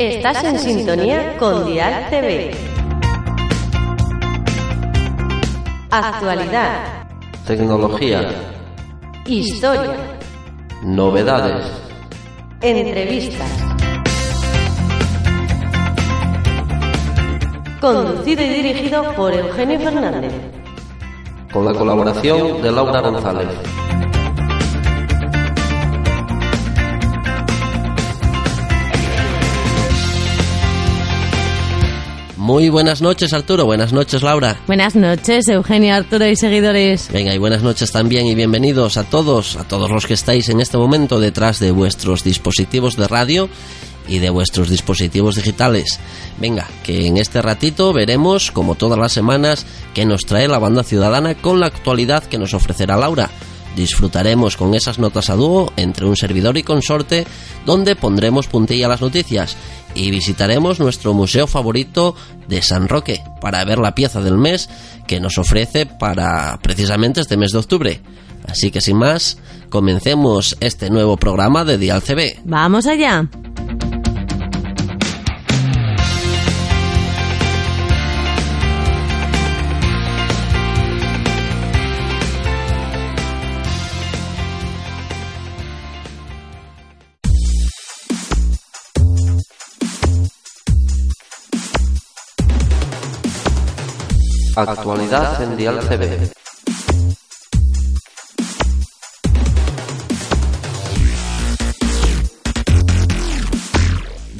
Estás en sintonía con Dial TV. Actualidad. Tecnología. Historia. Novedades. Entrevistas. Conducido y dirigido por Eugenio Fernández. Con la colaboración de Laura González. Muy buenas noches, Arturo. Buenas noches, Laura. Buenas noches, Eugenio, Arturo y seguidores. Venga, y buenas noches también y bienvenidos a todos, a todos los que estáis en este momento detrás de vuestros dispositivos de radio y de vuestros dispositivos digitales. Venga, que en este ratito veremos, como todas las semanas, qué nos trae la banda ciudadana con la actualidad que nos ofrecerá Laura. Disfrutaremos con esas notas a dúo entre un servidor y consorte, donde pondremos puntilla a las noticias y visitaremos nuestro museo favorito de San Roque para ver la pieza del mes que nos ofrece para precisamente este mes de octubre. Así que sin más, comencemos este nuevo programa de Dial CB. Vamos allá. Actualidad en Dial CB.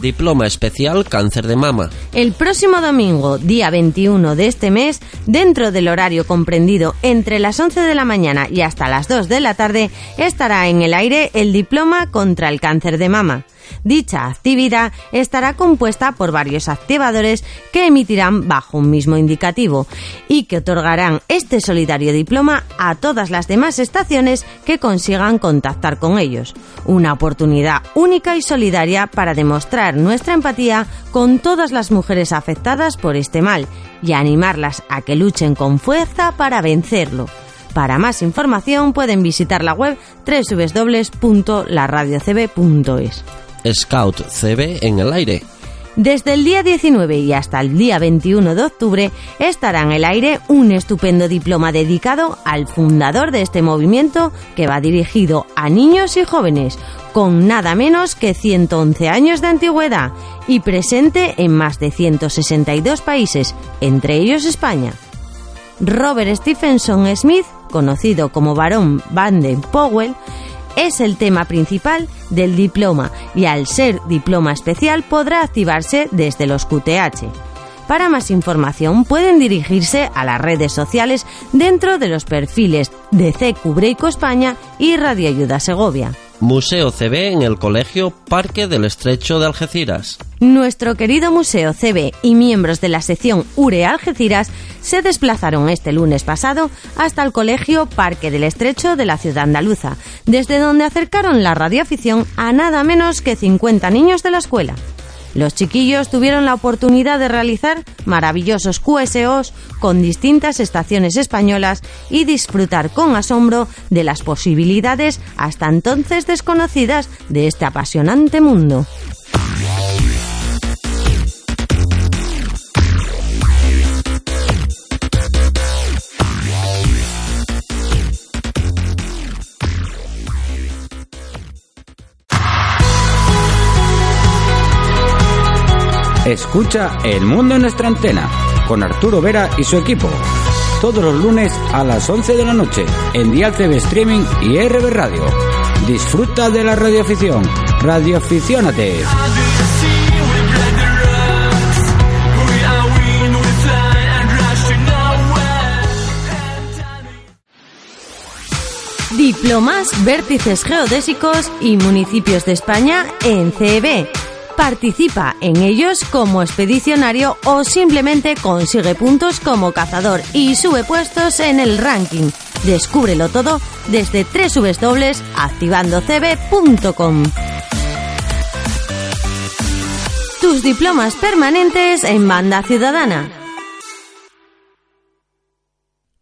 Diploma especial cáncer de mama. El próximo domingo, día 21 de este mes, dentro del horario comprendido entre las 11 de la mañana y hasta las 2 de la tarde, estará en el aire el diploma contra el cáncer de mama. Dicha actividad estará compuesta por varios activadores que emitirán bajo un mismo indicativo y que otorgarán este solidario diploma a todas las demás estaciones que consigan contactar con ellos. Una oportunidad única y solidaria para demostrar nuestra empatía con todas las mujeres afectadas por este mal y animarlas a que luchen con fuerza para vencerlo. Para más información pueden visitar la web www.laradiocb.es. Scout CB en el aire. Desde el día 19 y hasta el día 21 de octubre estará en el aire un estupendo diploma dedicado al fundador de este movimiento que va dirigido a niños y jóvenes con nada menos que 111 años de antigüedad y presente en más de 162 países, entre ellos España. Robert Stephenson Smith, conocido como Barón Vanden Powell, es el tema principal del diploma y al ser diploma especial podrá activarse desde los QTH. Para más información pueden dirigirse a las redes sociales dentro de los perfiles de CQ España y Radio Ayuda Segovia. Museo CB en el Colegio Parque del Estrecho de Algeciras. Nuestro querido Museo CB y miembros de la sección URE Algeciras se desplazaron este lunes pasado hasta el Colegio Parque del Estrecho de la ciudad andaluza, desde donde acercaron la radioafición a nada menos que 50 niños de la escuela. Los chiquillos tuvieron la oportunidad de realizar maravillosos QSOs con distintas estaciones españolas y disfrutar con asombro de las posibilidades hasta entonces desconocidas de este apasionante mundo. Escucha El Mundo en nuestra antena con Arturo Vera y su equipo. Todos los lunes a las 11 de la noche en Dial TV Streaming y RB Radio. Disfruta de la radioafición. Radioaficiónate. Diplomas, vértices geodésicos y municipios de España en CEB. Participa en ellos como expedicionario o simplemente consigue puntos como cazador y sube puestos en el ranking. Descúbrelo todo desde www.activandocb.com. Tus diplomas permanentes en Banda Ciudadana.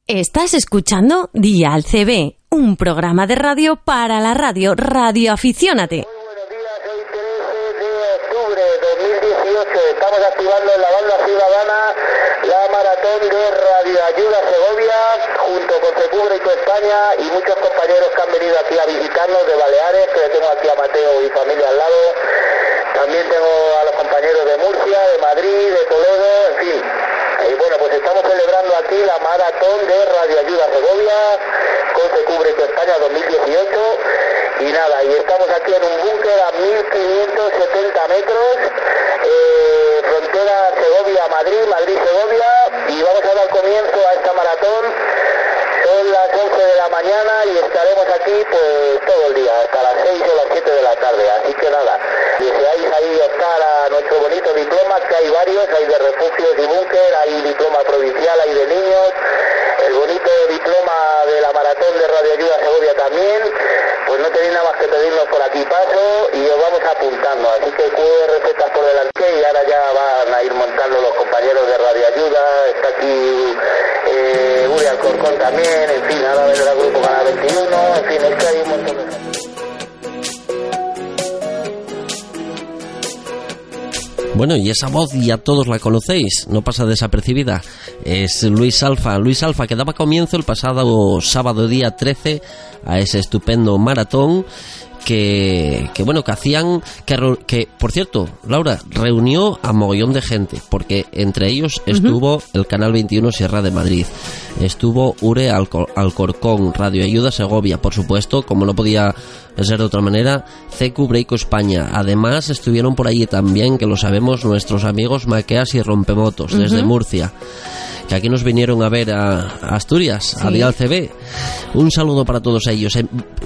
Estás escuchando Día al CB, un programa de radio para la radio Radio Aficiónate. 2018 estamos activando en la banda ciudadana la maratón de Radio Ayuda Segovia junto con Secúbrico España y muchos compañeros que han venido aquí a visitarnos de Baleares, que tengo aquí a Mateo y familia al lado. También tengo a los compañeros de Murcia, de Madrid, de Toledo, en fin. Y bueno, pues estamos celebrando aquí la maratón de Radio Ayuda Segovia con Secúbrico España 2018 y nada, y estamos aquí en un búnker a 1570 metros, eh, frontera Segovia-Madrid, Madrid-Segovia, y vamos a dar comienzo a esta maratón. Son las 11 de la mañana y estaremos aquí pues todo el día, hasta las 6 o las 7 de la tarde. Así que nada, a nuestro bonito diploma, que hay varios, hay de refugios y búnker, hay diploma provincial, hay de niños, el bonito diploma de la maratón de Radio Ayuda Segovia también. Pues no tenéis nada más que pedirnos por aquí paso y os vamos apuntando. Así que QR recetas por delante y ahora ya van a ir montando los compañeros de Radio Ayuda. Está aquí eh, Uri Alcorcón también, en fin, ahora vendrá grupo Canal 21, en fin, es que hay un montón de Bueno, y esa voz ya todos la conocéis, no pasa desapercibida. Es Luis Alfa. Luis Alfa que daba comienzo el pasado sábado día 13 a ese estupendo maratón que, que bueno, que hacían, que, que, por cierto, Laura, reunió a mogollón de gente, porque entre ellos estuvo el Canal 21 Sierra de Madrid, estuvo Ure Alco- Alcorcón, Radio Ayuda Segovia, por supuesto, como no podía ser de otra manera, CQ Breiko España. Además, estuvieron por allí también, que lo sabemos, nuestros amigos Maqueas y Rompemotos, desde Murcia que aquí nos vinieron a ver a, a Asturias, a Dial CB. Un saludo para todos ellos.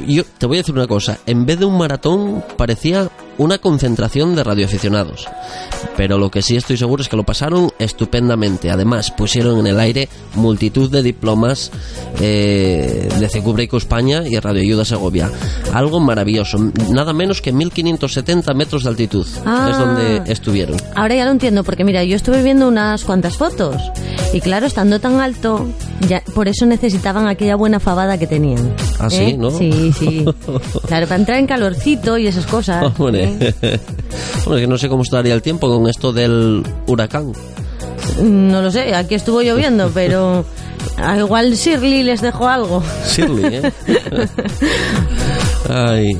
Yo te voy a decir una cosa, en vez de un maratón parecía una concentración de radioaficionados. Pero lo que sí estoy seguro es que lo pasaron estupendamente. Además, pusieron en el aire multitud de diplomas eh, de CQ Breiko España y Radio Ayuda Segovia. Algo maravilloso. Nada menos que 1570 metros de altitud. Ah. Es donde estuvieron. Ahora ya lo entiendo, porque mira, yo estuve viendo unas cuantas fotos y claro, estando tan alto, ya, por eso necesitaban aquella buena fabada que tenían. Ah, sí, ¿Eh? ¿no? Sí, sí. Claro, para entrar en calorcito y esas cosas. Hombre. bueno, que no sé cómo estaría el tiempo con esto del huracán. No lo sé, aquí estuvo lloviendo, pero igual Shirley les dejó algo. Shirley, ¿eh? Ay.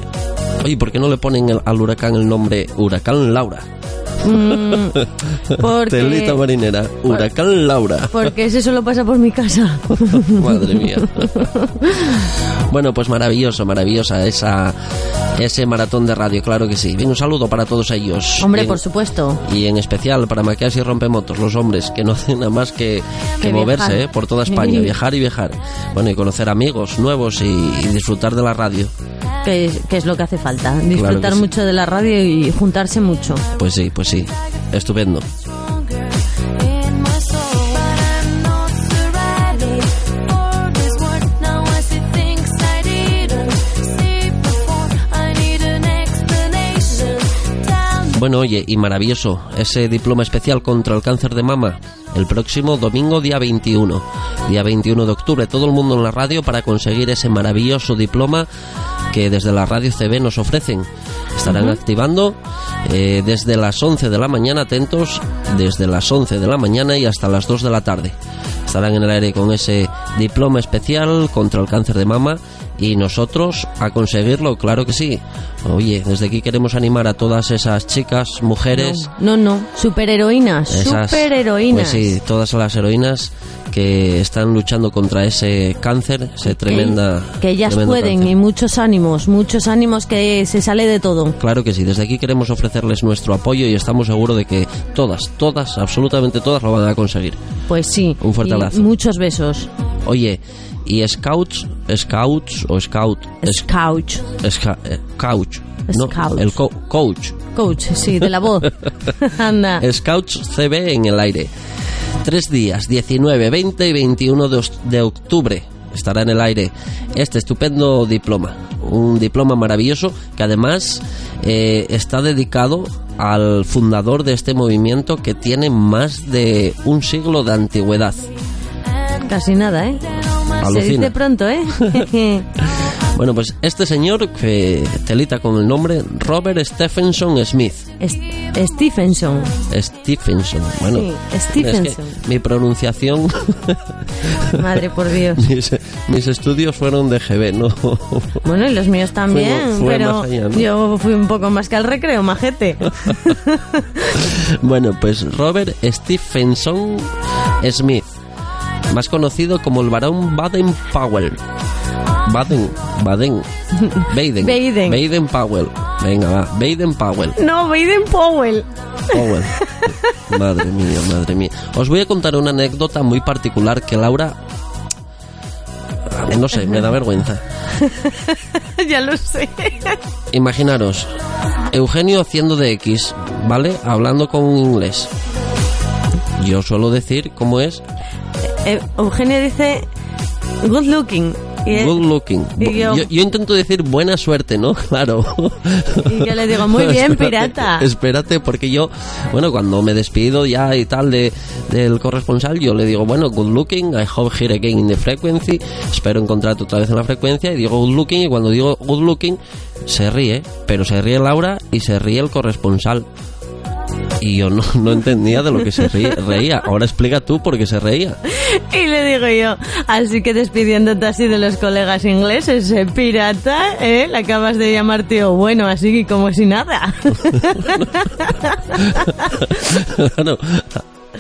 Oye, ¿por qué no le ponen el- al huracán el nombre Huracán Laura? Mm, porque, Telita marinera, Huracán Laura. porque ese solo pasa por mi casa. Madre mía. Bueno, pues maravilloso, maravillosa esa ese maratón de radio, claro que sí. Bien, un saludo para todos ellos. Hombre, Bien, por supuesto. Y en especial para Maqueas y Rompemotos, los hombres que no hacen nada más que, que Que moverse. ¿eh? por toda España, viajar y viajar. Bueno, y conocer amigos nuevos y, y disfrutar de la radio. Que es, que es lo que hace falta. Disfrutar que sí. mucho de la radio y juntarse mucho. Pues sí, pues sí. Estupendo. Bueno, oye, y maravilloso, ese diploma especial contra el cáncer de mama, el próximo domingo día 21, día 21 de octubre, todo el mundo en la radio para conseguir ese maravilloso diploma que desde la radio CB nos ofrecen. Estarán activando eh, desde las 11 de la mañana, atentos, desde las 11 de la mañana y hasta las 2 de la tarde. Estarán en el aire con ese diploma especial contra el cáncer de mama y nosotros a conseguirlo, claro que sí. Oye, desde aquí queremos animar a todas esas chicas, mujeres, No, no, superheroínas, esas, superheroínas. pues sí, todas las heroínas que están luchando contra ese cáncer, ese tremenda que ellas tremendo pueden cáncer. y muchos ánimos, muchos ánimos que se sale de todo. Claro que sí, desde aquí queremos ofrecerles nuestro apoyo y estamos seguros de que todas, todas, absolutamente todas lo van a conseguir. Pues sí. Un fuerte abrazo. Muchos besos. Oye, y Scouts, Scouts o Scout, es- Couch. Sca- eh, Couch, no, el co- coach, Coach, sí, de la voz. Anda. Scouts CB en el aire. Tres días, 19, 20 y 21 de, de octubre estará en el aire este estupendo diploma. Un diploma maravilloso que además eh, está dedicado al fundador de este movimiento que tiene más de un siglo de antigüedad. Casi nada, ¿eh? Se Alucina. dice pronto, ¿eh? Bueno, pues este señor que telita con el nombre Robert Stephenson Smith. Stephenson. Stephenson. Bueno, Sí, es Stephenson. que mi pronunciación, Madre por Dios. mis, mis estudios fueron de GB, ¿no? Bueno, y los míos también, Fue- fue pero más allá, ¿no? yo fui un poco más que al recreo, majete. bueno, pues Robert Stephenson Smith, más conocido como el varón Baden Powell. Baden, Baden, Baden, Baden. Baden Powell. Venga, va, Baden Powell. No, Baden Powell. Powell. Madre mía, madre mía. Os voy a contar una anécdota muy particular que Laura. No sé, me da vergüenza. ya lo sé. Imaginaros, Eugenio haciendo de X, ¿vale? Hablando con un inglés. Yo suelo decir cómo es Eh, Eugenio dice good looking. Y, good looking. y yo- Yo, yo intento decir buena suerte, ¿no? Claro. y yo le digo, muy bien, pirata. Espérate, porque yo, bueno, cuando me despido ya y tal de, del corresponsal, yo le digo, bueno, good looking, I hope here again in the frequency, espero encontrarte otra vez en la frecuencia, y digo good looking, y cuando digo good looking, se ríe, pero se ríe Laura y se ríe el corresponsal. Y yo no, no entendía de lo que se reía. Ahora explica tú por qué se reía. Y le digo yo, así que despidiéndote así de los colegas ingleses, eh, pirata, ¿eh? Le acabas de llamar tío bueno, así que como si nada. Claro,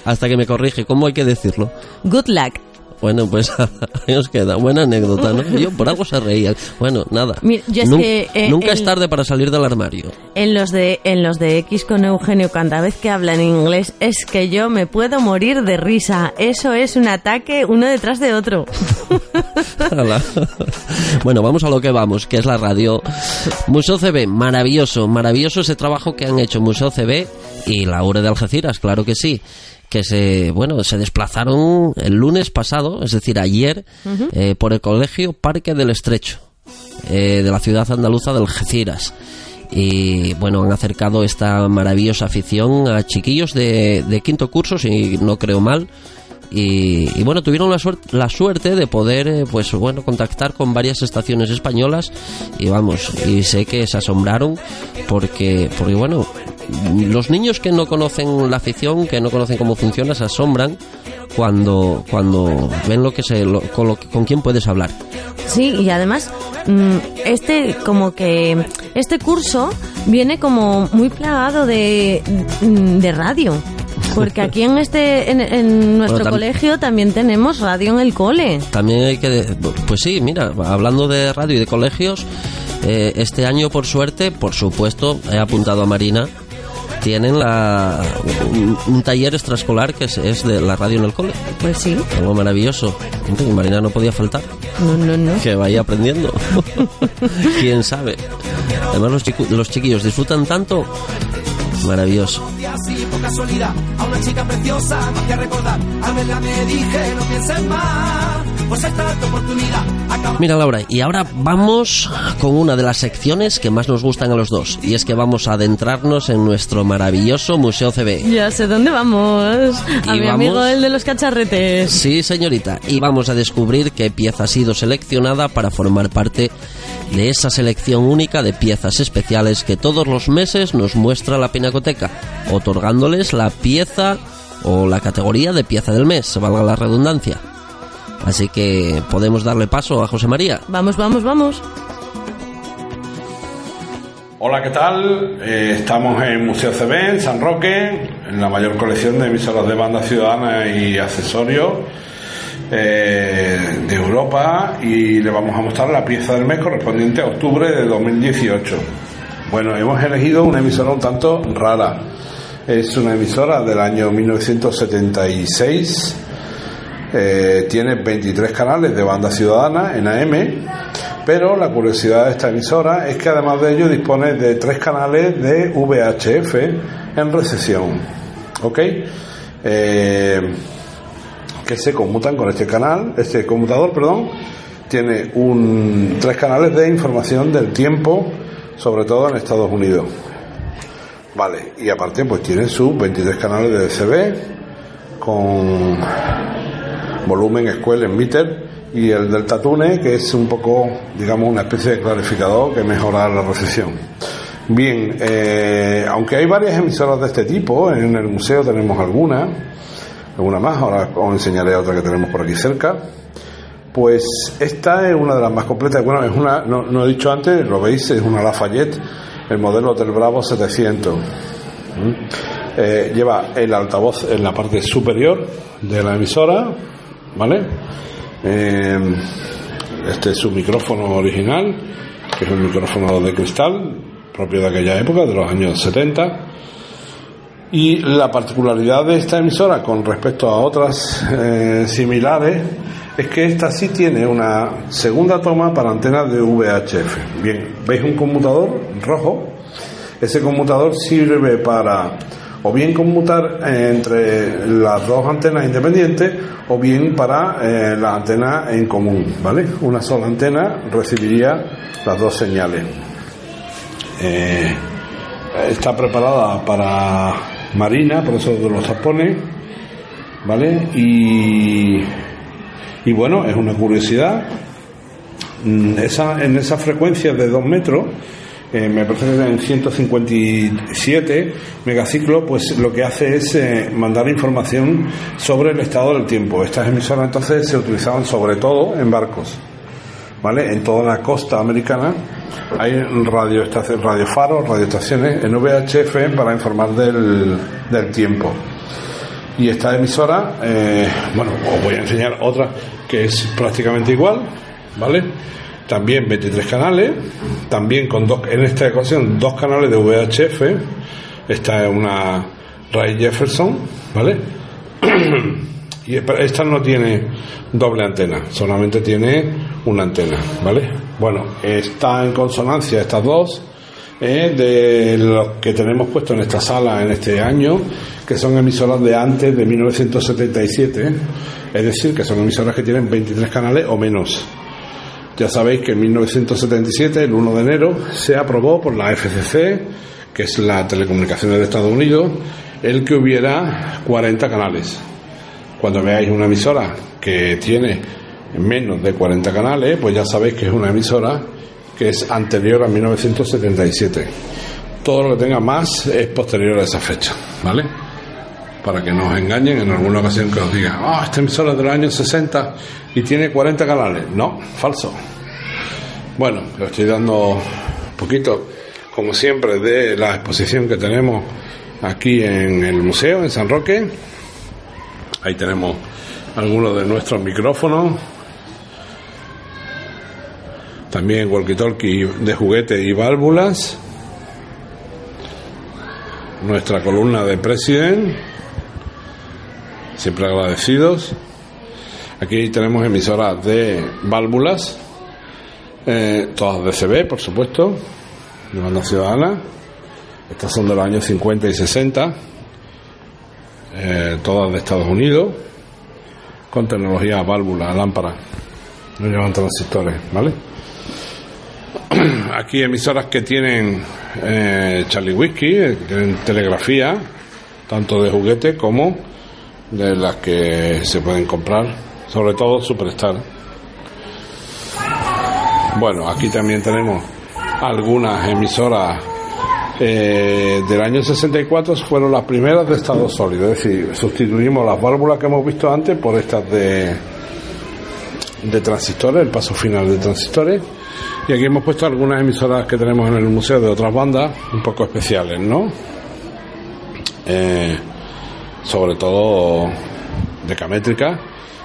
hasta que me corrige, ¿cómo hay que decirlo? Good luck. Bueno, pues ahí os queda. Buena anécdota, ¿no? Yo por algo se reía. Bueno, nada. Mira, yo es Nun- que, eh, nunca el- es tarde para salir del armario. En los de en los de X con Eugenio, cada vez que hablan en inglés, es que yo me puedo morir de risa. Eso es un ataque uno detrás de otro. Bueno, vamos a lo que vamos, que es la radio. Museo CB, maravilloso, maravilloso ese trabajo que han hecho Museo CB y la URE de Algeciras, claro que sí. Que se, bueno, se desplazaron el lunes pasado, es decir, ayer, eh, por el Colegio Parque del Estrecho, eh, de la ciudad andaluza de Algeciras. Y bueno, han acercado esta maravillosa afición a chiquillos de, de quinto curso, si no creo mal, y, y bueno, tuvieron la suerte, la suerte de poder, eh, pues bueno, contactar con varias estaciones españolas. Y vamos, y sé que se asombraron porque, porque bueno, los niños que no conocen la afición, que no conocen cómo funciona, se asombran cuando, cuando ven lo que se, lo- con, lo con quién puedes hablar. Sí, y además mm, este como que este curso viene como muy plagado de, mm, de radio. Porque aquí en este en, en nuestro Bueno, tam- colegio también tenemos radio en el cole. También hay que, pues sí, mira, hablando de radio y de colegios, eh, este año por suerte, por supuesto, he apuntado a Marina, tienen la, un, un taller extraescolar que es, es de la radio en el cole. Pues sí. Algo maravilloso. Y Marina no podía faltar. No, no, no. Que vaya aprendiendo. Quién sabe. Además los, chicu- los chiquillos disfrutan tanto. Maravilloso. así por casualidad a una chica preciosa más que recordar al verla me dije no pienses más pues esta es tu oportunidad acaba Mira Laura, y ahora vamos con una de las secciones que más nos gustan a los dos. Y es que vamos a adentrarnos en nuestro maravilloso Museo CB. Ya sé dónde vamos. A Y mi vamos- amigo el de los cacharretes. Sí, señorita. Y vamos a descubrir qué pieza ha sido seleccionada para formar parte de esa selección única de piezas especiales que todos los meses nos muestra la Pinacoteca, otorgándoles la pieza o la categoría de pieza del mes, valga la redundancia. Así que podemos darle paso a José María. Vamos, vamos, vamos. Hola, ¿qué tal? Eh, estamos en Museo CB, en San Roque, en la mayor colección de emisoras de banda ciudadana y accesorios eh, de Europa y le vamos a mostrar la pieza del mes correspondiente a octubre de 2018. Bueno, hemos elegido una emisora un tanto rara. Es una emisora del año 1976 Eh, tiene 23 canales de banda ciudadana en AM, pero la curiosidad de esta emisora es que además de ello dispone de tres canales de VHF en recesión. ¿Ok? Eh, que se conmutan con este canal, este conmutador, perdón, tiene un, tres canales de información del tiempo, sobre todo en Estados Unidos. Vale, y aparte pues tiene sus 23 canales de DCB con volumen, escuela, meter y el Delta Tune que es un poco, digamos, una especie de clarificador que mejora la recesión. Bien, eh, aunque hay varias emisoras de este tipo, en el museo tenemos algunas, alguna más, ahora os enseñaré otra que tenemos por aquí cerca. Pues esta es una de las más completas. Bueno, es una, no, no he dicho antes, lo veis, es una Lafayette, el modelo del Bravo 700. ¿Mm? Eh, lleva el altavoz en la parte superior de la emisora, ¿vale? Eh, este es su micrófono original, que es un micrófono de cristal, propio de aquella época, de los años 70. Y la particularidad de esta emisora con respecto a otras eh, similares es que esta sí tiene una segunda toma para antenas de VHF. Bien, ¿veis un conmutador rojo? Ese conmutador sirve para o bien conmutar entre las dos antenas independientes o bien para eh, la antena en común, ¿vale? Una sola antena recibiría las dos señales. Eh, está preparada para marina, por eso de los tapones, ¿vale? Y, y bueno, es una curiosidad. Mm, Esa, en esa frecuencia de 2 metros, eh, me parece que en 157 megaciclos, pues lo que hace es eh, mandar información sobre el estado del tiempo. Estas emisoras entonces se utilizaban sobre todo en barcos. ¿Vale? En toda la costa americana hay radioestaciones, radiofaros, radioestaciones en VHF para informar del, del tiempo. Y esta emisora, eh, bueno, os voy a enseñar otra que es prácticamente igual, ¿vale? También 23 canales, también con dos, en esta ocasión dos canales de VHF. Esta es una Ray Jefferson, ¿vale? Y esta no tiene doble antena, solamente tiene una antena, ¿vale? Bueno, está en consonancia estas dos eh, de los que tenemos puesto en esta sala en este año, que son emisoras de antes de 1977, es decir, que son emisoras que tienen 23 canales o menos. Ya sabéis que en 1977, el 1 de enero, se aprobó por la FCC, que es la Telecomunicaciones de Estados Unidos, el que hubiera 40 canales. Cuando veáis una emisora que tiene menos de 40 canales, pues ya sabéis que es una emisora que es anterior a 1977. Todo lo que tenga más es posterior a esa fecha, ¿vale? Para que no os engañen en alguna ocasión que os digan, ah, esta emisora es del año 60 y tiene 40 canales. No, falso. Bueno, os estoy dando un poquito, como siempre, de la exposición que tenemos aquí en el museo, en San Roque. Ahí tenemos algunos de nuestros micrófonos. También walkie-talkie de juguete y válvulas. Nuestra columna de President. Siempre agradecidos. Aquí tenemos emisoras de válvulas. eh, todas de CB, por supuesto. De banda ciudadana. Estas son de los años 50 y 60 eh, todas de Estados Unidos, con tecnología válvula, lámpara, no llevan transistores, ¿vale? Aquí emisoras que tienen eh, Charlie Whiskey, eh, que tienen telegrafía, tanto de juguete como de las que se pueden comprar, sobre todo Superstar. Bueno, aquí también tenemos algunas emisoras eh, del año 64 fueron las primeras de estado sólido, es decir, sustituimos las válvulas que hemos visto antes por estas de, de transistores, el paso final de transistores. Y aquí hemos puesto algunas emisoras que tenemos en el museo de otras bandas, un poco especiales, ¿no? Eh, sobre todo decamétrica,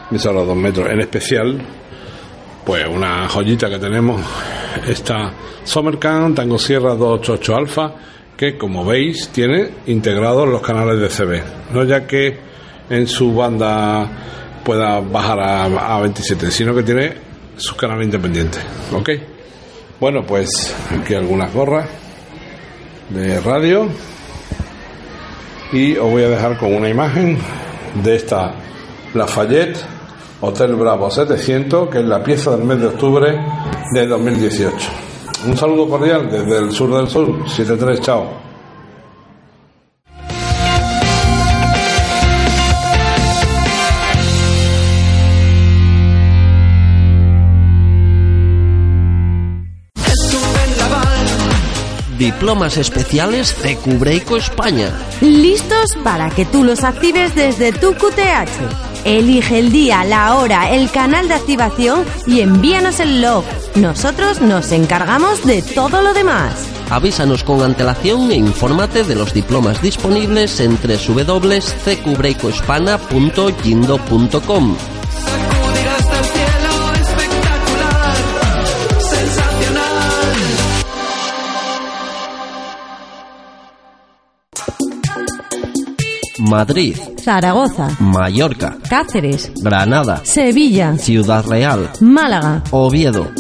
emisoras 2 metros, en especial, pues una joyita que tenemos esta Sommercam Tango Sierra 288 Alfa que como veis tiene integrados los canales de CB no ya que en su banda pueda bajar a, a 27, sino que tiene sus canales independientes. ¿Ok? Bueno, pues aquí algunas gorras de radio y os voy a dejar con una imagen de esta Lafayette Hotel Bravo 700, que es la pieza del mes de octubre de 2018. Un saludo cordial desde el sur del sur, 73, chao. Diplomas especiales CQ Breiko España. ¿Listos para que tú los actives desde tu QTH? Elige el día, la hora, el canal de activación y envíanos el log. Nosotros nos encargamos de todo lo demás. Avísanos con antelación e infórmate de los diplomas disponibles en www.cqbreikohispana.yindo.com. Madrid, Zaragoza, Mallorca, Cáceres, Granada, Sevilla, Ciudad Real, Málaga. Oviedo.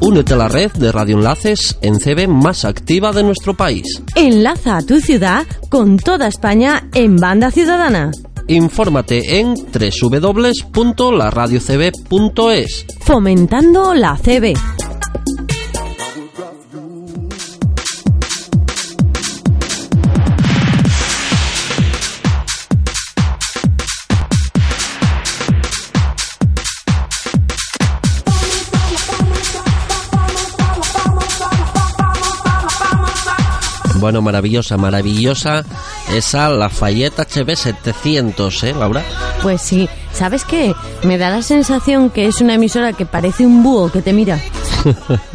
Únete a la red de radioenlaces en CB más activa de nuestro país. Enlaza a tu ciudad con toda España en banda ciudadana. Infórmate en www.laradiocb.es. Fomentando la CB. Bueno, maravillosa, maravillosa esa Lafayette HB 700, ¿eh, Laura? Pues sí, ¿sabes qué? Me da la sensación que es una emisora que parece un búho que te mira.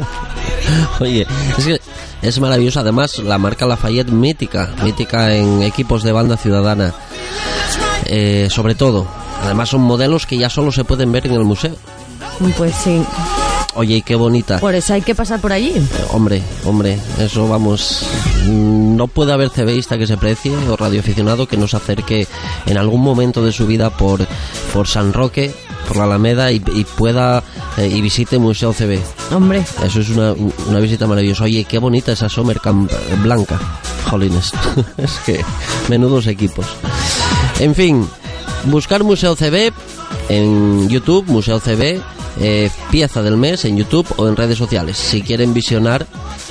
Oye, es que es maravillosa. Además, la marca Lafayette mítica, mítica en equipos de banda ciudadana. Eh, sobre todo, además son modelos que ya solo se pueden ver en el museo. Pues sí, Oye, qué bonita. por eso hay que pasar por allí. Hombre, hombre, eso vamos. No puede haber CBista que se precie o radioaficionado que nos acerque en algún momento de su vida por, por San Roque, por la Alameda y, y pueda eh, y visite Museo CB. Hombre, Eso es una, una visita maravillosa. Oye, qué bonita esa Sommercamp blanca. Jolines. es que menudos equipos. En fin, buscar Museo CB en YouTube, Museo CB, eh, pieza del mes en YouTube o en redes sociales. Si quieren visionar,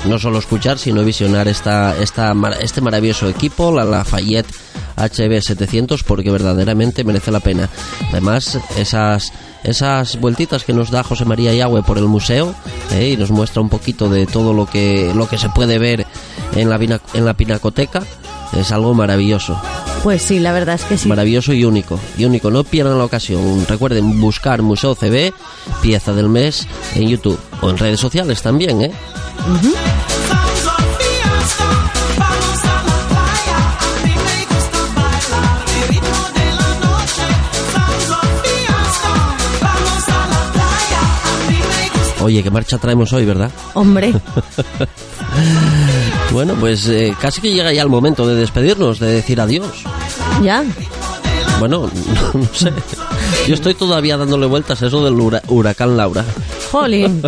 no solo escuchar, sino visionar esta, esta, este maravilloso equipo, la Lafayette HB 700, porque verdaderamente merece la pena. Además, esas esas vueltitas que nos da José María Yagüe por el museo eh, y nos muestra un poquito de todo lo que lo que se puede ver en la en la pinacoteca es algo maravilloso pues sí, la verdad es que sí. maravilloso y único y único. No pierdan la ocasión. Recuerden buscar Museo CB pieza del mes en YouTube o en redes sociales también eh oye qué marcha traemos hoy verdad Hombre, bueno pues eh, casi que llega ya el momento de despedirnos de decir adiós ya. Bueno, no, sé. Yo estoy todavía dándole vueltas a eso del hura- huracán Laura. Jolín.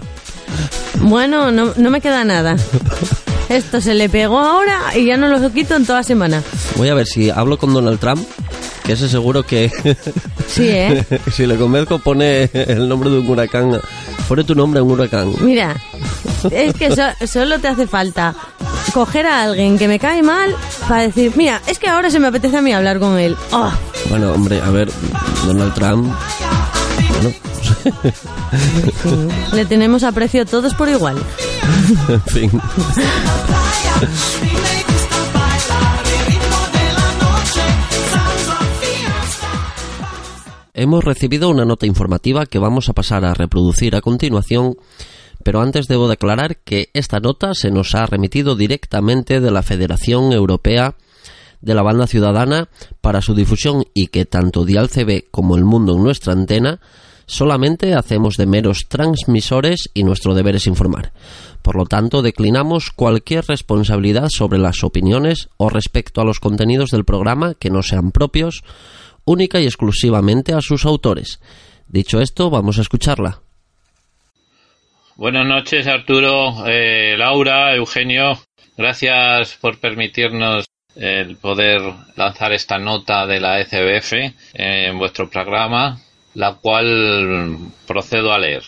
Bueno, no, no me queda nada. Esto se le pegó ahora y ya no lo quito en toda semana. Voy a ver si hablo con Donald Trump, que ese seguro que Sí, ¿eh? si le convenzco pone el nombre de un huracán. Pone tu nombre en un huracán. Mira, es que so- solo te hace falta coger a alguien que me cae mal para decir, mira, es que ahora se me apetece a mí hablar con él. Oh, Bueno, hombre, a ver, Donald Trump. Bueno, le tenemos aprecio todos por igual. en fin. Hemos recibido una nota informativa que vamos a pasar a reproducir a continuación, pero antes debo declarar que esta nota se nos ha remitido directamente de la Federación Europea de la Banda Ciudadana para su difusión y que tanto Dial CB como el mundo en nuestra antena solamente hacemos de meros transmisores y nuestro deber es informar. Por lo tanto, declinamos cualquier responsabilidad sobre las opiniones o respecto a los contenidos del programa que no sean propios única y exclusivamente a sus autores. Dicho esto, vamos a escucharla. Buenas noches, Arturo, eh, Laura, Eugenio. Gracias por permitirnos el poder lanzar esta nota de la ECBF en vuestro programa, la cual procedo a leer.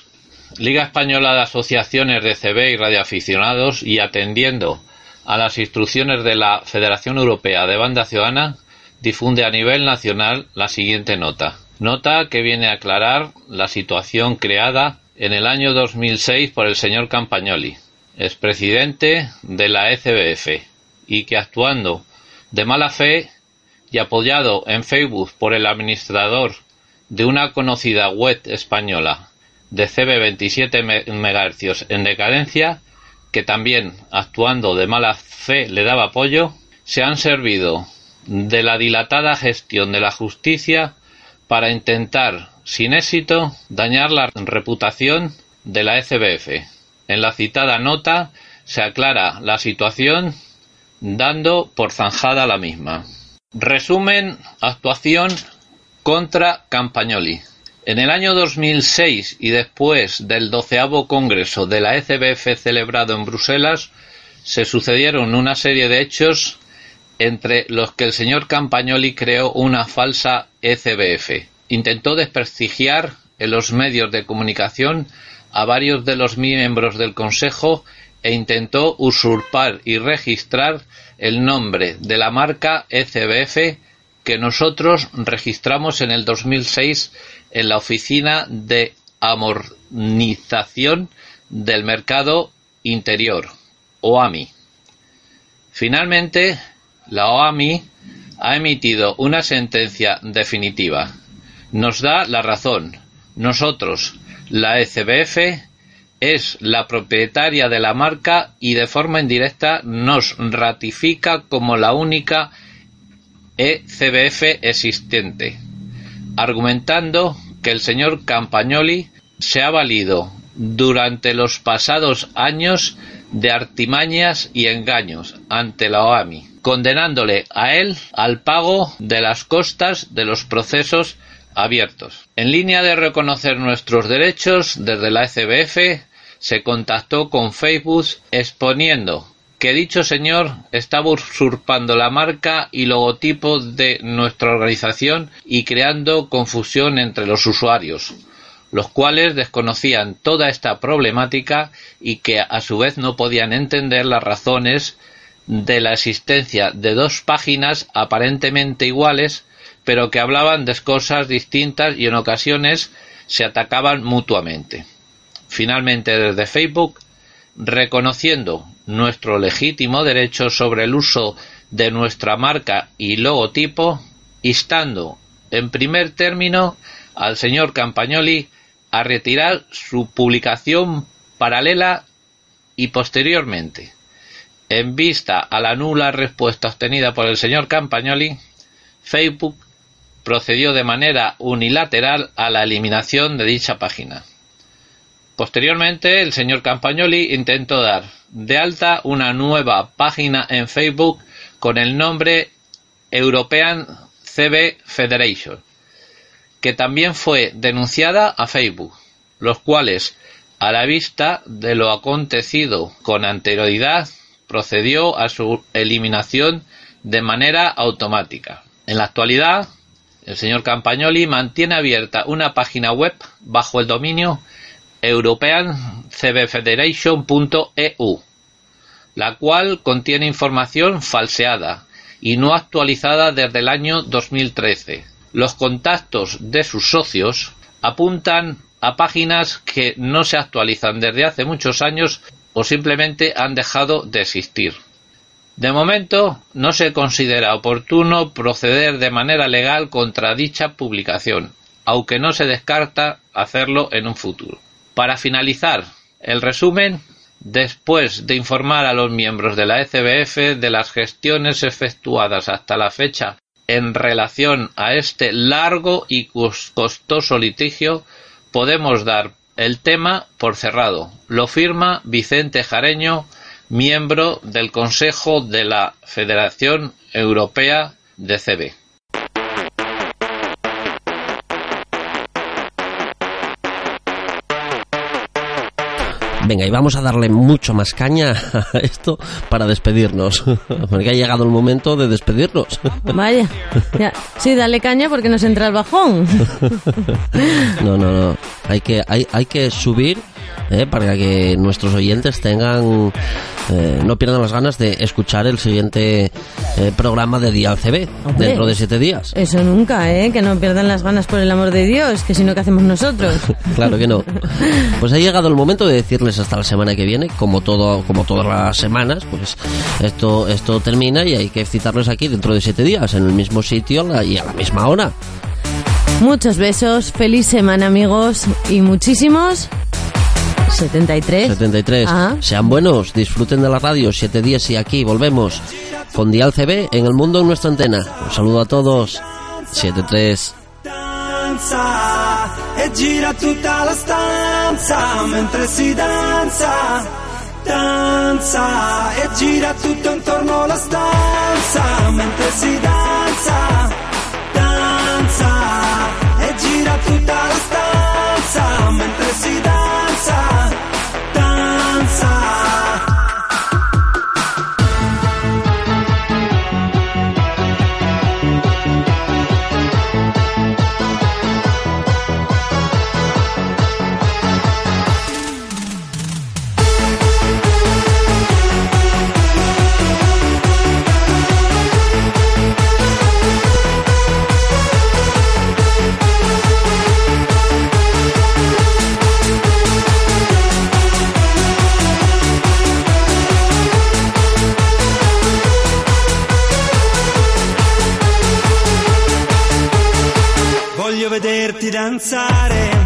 Liga Española de Asociaciones de CB y Radioaficionados y atendiendo a las instrucciones de la Federación Europea de Banda Ciudadana, difunde a nivel nacional la siguiente nota. Nota que viene a aclarar la situación creada en el año 2006 por el señor Campagnoli, expresidente de la ECBF, y que actuando de mala fe y apoyado en Facebook por el administrador de una conocida web española de CB 27 MHz en decadencia, que también actuando de mala fe le daba apoyo, se han servido de la dilatada gestión de la justicia para intentar, sin éxito, dañar la reputación de la ECBF. En la citada nota se aclara la situación dando por zanjada la misma. Resumen, actuación contra Campagnoli. En el año 2006 y después del doceavo Congreso de la ECBF celebrado en Bruselas, se sucedieron una serie de hechos entre los que el señor Campagnoli creó una falsa ECBF. Intentó desprestigiar en los medios de comunicación a varios de los miembros del Consejo e intentó usurpar y registrar el nombre de la marca ECBF que nosotros registramos en el 2006 en la Oficina de Amortización del Mercado Interior, OAMI. Finalmente, la OAMI ha emitido una sentencia definitiva. Nos da la razón. Nosotros, la ECBF, es la propietaria de la marca y de forma indirecta nos ratifica como la única ECBF existente, argumentando que el señor Campagnoli se ha valido durante los pasados años de artimañas y engaños ante la OAMI, condenándole a él al pago de las costas de los procesos En línea de reconocer nuestros derechos, desde la ECBF se contactó con Facebook exponiendo que dicho señor estaba usurpando la marca y logotipo de nuestra organización y creando confusión entre los usuarios, los cuales desconocían toda esta problemática y que a su vez no podían entender las razones de la existencia de dos páginas aparentemente iguales, pero que hablaban de cosas distintas y en ocasiones se atacaban mutuamente. Finalmente, desde Facebook, reconociendo nuestro legítimo derecho sobre el uso de nuestra marca y logotipo, instando, en primer término, al señor Campagnoli a retirar su publicación paralela y posteriormente, en vista a la nula respuesta obtenida por el señor Campagnoli, Facebook procedió de manera unilateral a la eliminación de dicha página. Posteriormente, el señor Campagnoli intentó dar de alta una nueva página en Facebook con el nombre European CB Federation, que también fue denunciada a Facebook, los cuales, a la vista de lo acontecido con anterioridad, procedió a su eliminación de manera automática. En la actualidad, el señor Campagnoli mantiene abierta una página web bajo el dominio europeancbfederation.eu, la cual contiene información falseada y no actualizada desde el año 2013. Los contactos de sus socios apuntan a páginas que no se actualizan desde hace muchos años o simplemente han dejado de existir. De momento, no se considera oportuno proceder de manera legal contra dicha publicación, aunque no se descarta hacerlo en un futuro. Para finalizar el resumen, después de informar a los miembros de la ECBF de las gestiones efectuadas hasta la fecha en relación a este largo y costoso litigio, podemos dar el tema por cerrado. Lo firma Vicente Jareño, Miembro del Consejo de la Federación Europea de Cb. Venga, y vamos a darle mucho más caña a esto para despedirnos, porque ha llegado el momento de despedirnos. Vaya, ya. sí, dale caña porque nos entra el bajón. No, no, no, hay que, hay, hay que subir eh, para que nuestros oyentes tengan, eh, no pierdan las ganas de escuchar el siguiente eh, programa de Dial CB Hombre. dentro de siete días. Eso nunca, ¿eh? Que no pierdan las ganas por el amor de Dios, que si no, ¿qué hacemos nosotros? Claro que no. Pues ha llegado el momento de decirles hasta la semana que viene, como todo, como todas las semanas, pues esto, esto termina y hay que citarles aquí dentro de siete días, en el mismo sitio y a la misma hora. Muchos besos, feliz semana, amigos, y muchísimos. 73. 73. Ah. Sean buenos, disfruten de la radio, siete días y aquí volvemos con Dial CB en el mundo en nuestra antena. Un saludo a todos. 73. danza e gira tutta la stanza mentre si danza, danza e gira tutto intorno alla stanza mentre si danza, danza e gira tutta la stanza mentre si danza, poterti danzare.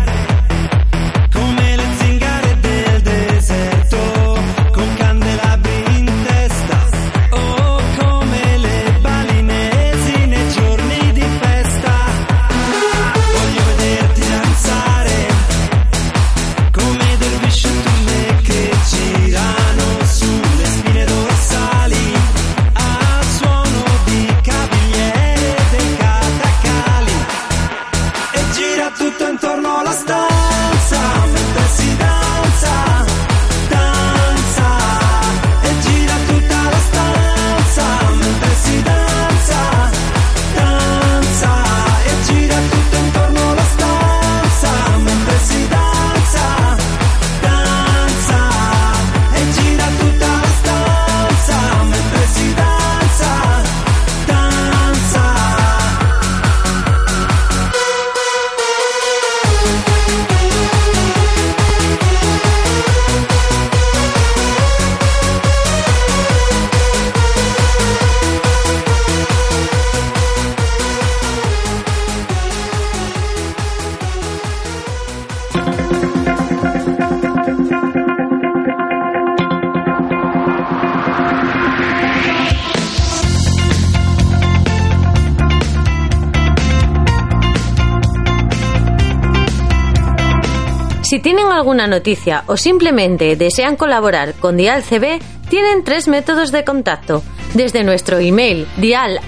Tienen alguna noticia o simplemente desean colaborar con Dial CB, tienen tres métodos de contacto. Desde nuestro email dial.evl.es,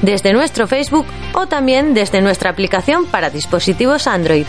desde nuestro Facebook o también desde nuestra aplicación para dispositivos Android.